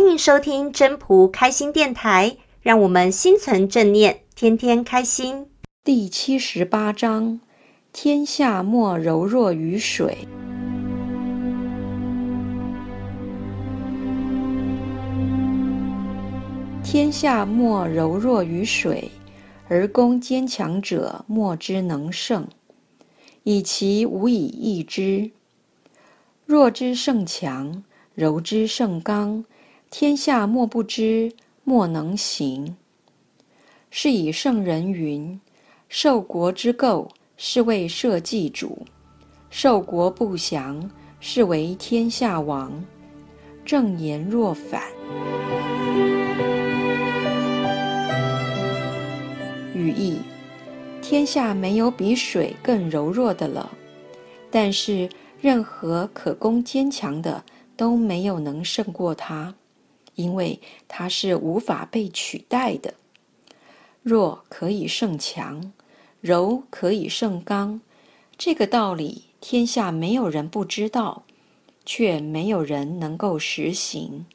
欢迎收听真朴开心电台，让我们心存正念，天天开心。第七十八章：天下莫柔弱于水。天下莫柔弱于水，而攻坚强者莫之能胜，以其无以易之。弱之胜强，柔之胜刚。天下莫不知，莫能行。是以圣人云：“受国之垢，是为社稷主；受国不祥，是为天下王。”正言若反。语意：天下没有比水更柔弱的了，但是任何可攻坚强的都没有能胜过它。因为它是无法被取代的，弱可以胜强，柔可以胜刚，这个道理天下没有人不知道，却没有人能够实行。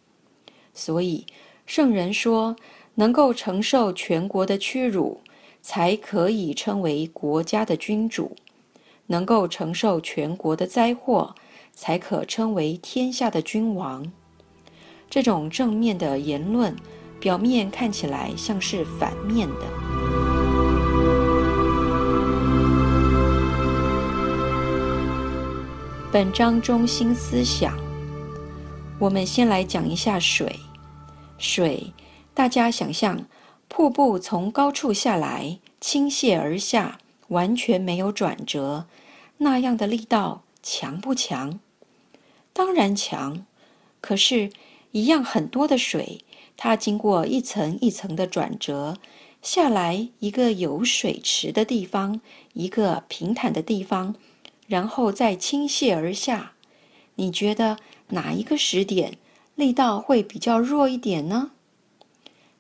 所以圣人说，能够承受全国的屈辱，才可以称为国家的君主；能够承受全国的灾祸，才可称为天下的君王。这种正面的言论，表面看起来像是反面的。本章中心思想，我们先来讲一下水。水，大家想象瀑布从高处下来，倾泻而下，完全没有转折，那样的力道强不强？当然强。可是。一样很多的水，它经过一层一层的转折下来，一个有水池的地方，一个平坦的地方，然后再倾泻而下。你觉得哪一个时点力道会比较弱一点呢？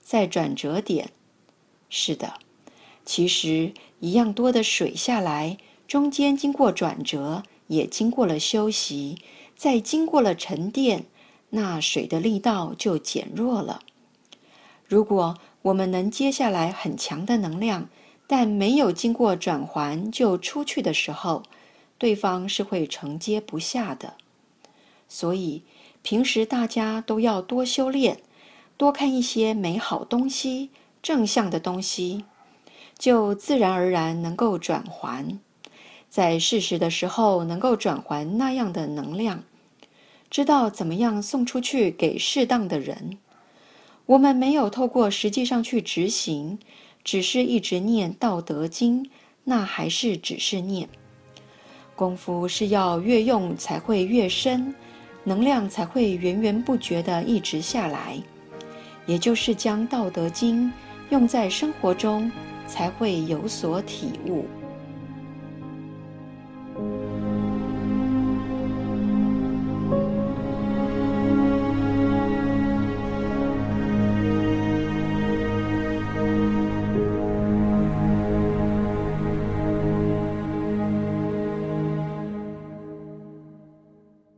在转折点。是的，其实一样多的水下来，中间经过转折，也经过了休息，再经过了沉淀。那水的力道就减弱了。如果我们能接下来很强的能量，但没有经过转环就出去的时候，对方是会承接不下的。所以平时大家都要多修炼，多看一些美好东西、正向的东西，就自然而然能够转环，在适时的时候能够转环那样的能量。知道怎么样送出去给适当的人。我们没有透过实际上去执行，只是一直念《道德经》，那还是只是念。功夫是要越用才会越深，能量才会源源不绝地一直下来。也就是将《道德经》用在生活中，才会有所体悟。